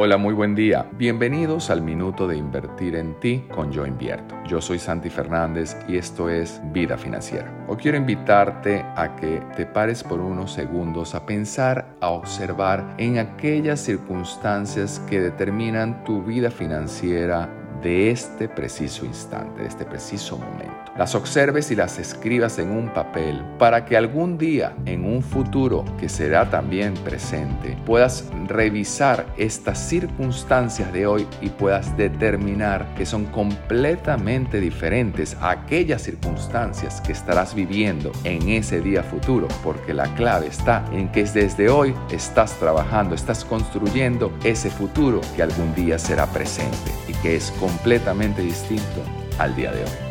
Hola, muy buen día. Bienvenidos al Minuto de Invertir en Ti con Yo Invierto. Yo soy Santi Fernández y esto es Vida Financiera. Hoy quiero invitarte a que te pares por unos segundos a pensar, a observar en aquellas circunstancias que determinan tu vida financiera de este preciso instante, de este preciso momento. Las observes y las escribas en un papel para que algún día, en un futuro que será también presente, puedas revisar estas circunstancias de hoy y puedas determinar que son completamente diferentes a aquellas circunstancias que estarás viviendo en ese día futuro, porque la clave está en que desde hoy estás trabajando, estás construyendo ese futuro que algún día será presente y que es completamente distinto al día de hoy.